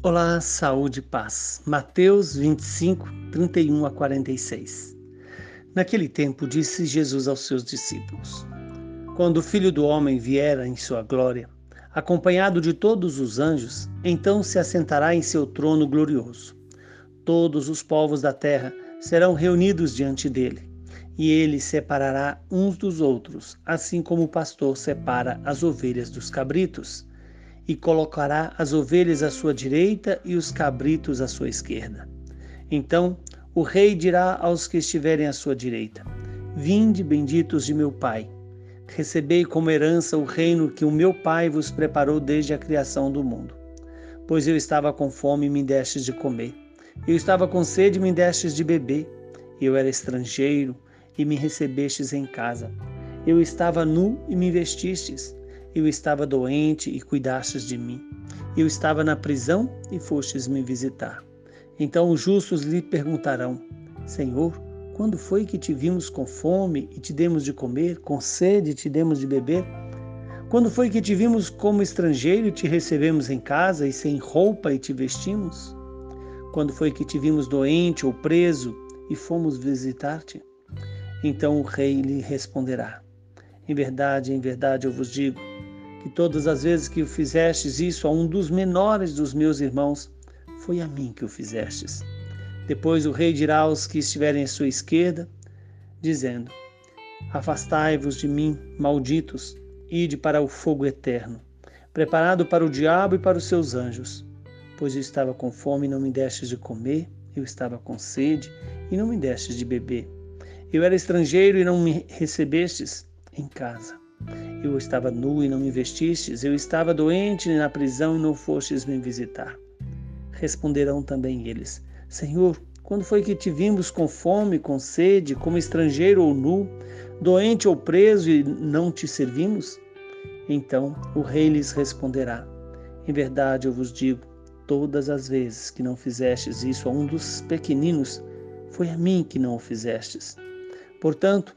Olá, saúde e paz. Mateus 25, 31 a 46. Naquele tempo disse Jesus aos seus discípulos: Quando o Filho do Homem vier em sua glória, acompanhado de todos os anjos, então se assentará em seu trono glorioso. Todos os povos da terra serão reunidos diante dele, e ele separará uns dos outros, assim como o pastor separa as ovelhas dos cabritos e colocará as ovelhas à sua direita e os cabritos à sua esquerda. Então o rei dirá aos que estiverem à sua direita: Vinde, benditos de meu Pai, recebei como herança o reino que o meu Pai vos preparou desde a criação do mundo. Pois eu estava com fome e me destes de comer, eu estava com sede e me destes de beber, eu era estrangeiro e me recebestes em casa, eu estava nu e me vestistes eu estava doente e cuidastes de mim. Eu estava na prisão e fostes me visitar. Então os justos lhe perguntarão: Senhor, quando foi que te vimos com fome e te demos de comer, com sede e te demos de beber? Quando foi que te vimos como estrangeiro e te recebemos em casa e sem roupa e te vestimos? Quando foi que te vimos doente ou preso e fomos visitar-te? Então o rei lhe responderá: Em verdade, em verdade eu vos digo, que todas as vezes que fizestes isso a um dos menores dos meus irmãos, foi a mim que o fizestes. Depois o rei dirá aos que estiverem à sua esquerda, dizendo: Afastai-vos de mim, malditos, ide para o fogo eterno, preparado para o diabo e para os seus anjos. Pois eu estava com fome e não me destes de comer, eu estava com sede e não me destes de beber. Eu era estrangeiro e não me recebestes em casa. Eu estava nu e não me vestistes, eu estava doente na prisão e não fostes me visitar. Responderão também eles: Senhor, quando foi que te vimos com fome, com sede, como estrangeiro ou nu, doente ou preso e não te servimos? Então o rei lhes responderá: Em verdade eu vos digo, todas as vezes que não fizestes isso a um dos pequeninos, foi a mim que não o fizestes. Portanto,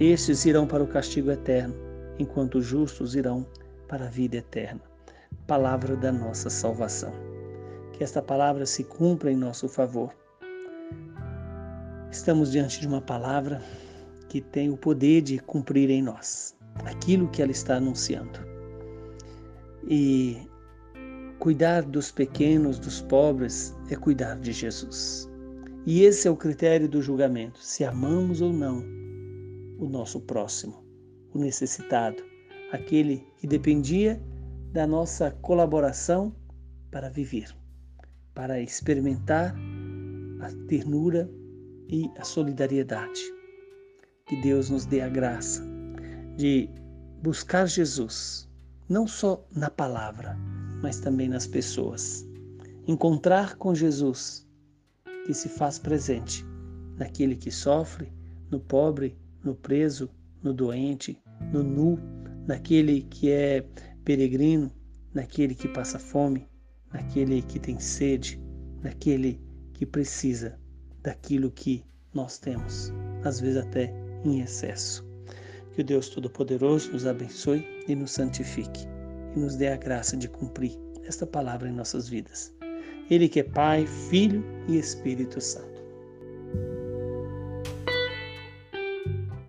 estes irão para o castigo eterno enquanto os justos irão para a vida eterna. Palavra da nossa salvação. Que esta palavra se cumpra em nosso favor. Estamos diante de uma palavra que tem o poder de cumprir em nós aquilo que ela está anunciando. E cuidar dos pequenos, dos pobres, é cuidar de Jesus. E esse é o critério do julgamento: se amamos ou não o nosso próximo o necessitado, aquele que dependia da nossa colaboração para viver, para experimentar a ternura e a solidariedade. Que Deus nos dê a graça de buscar Jesus, não só na palavra, mas também nas pessoas. Encontrar com Jesus, que se faz presente naquele que sofre, no pobre, no preso, no doente, no nu, naquele que é peregrino, naquele que passa fome, naquele que tem sede, naquele que precisa daquilo que nós temos, às vezes até em excesso. Que o Deus Todo-Poderoso nos abençoe e nos santifique e nos dê a graça de cumprir esta palavra em nossas vidas. Ele que é Pai, Filho e Espírito Santo.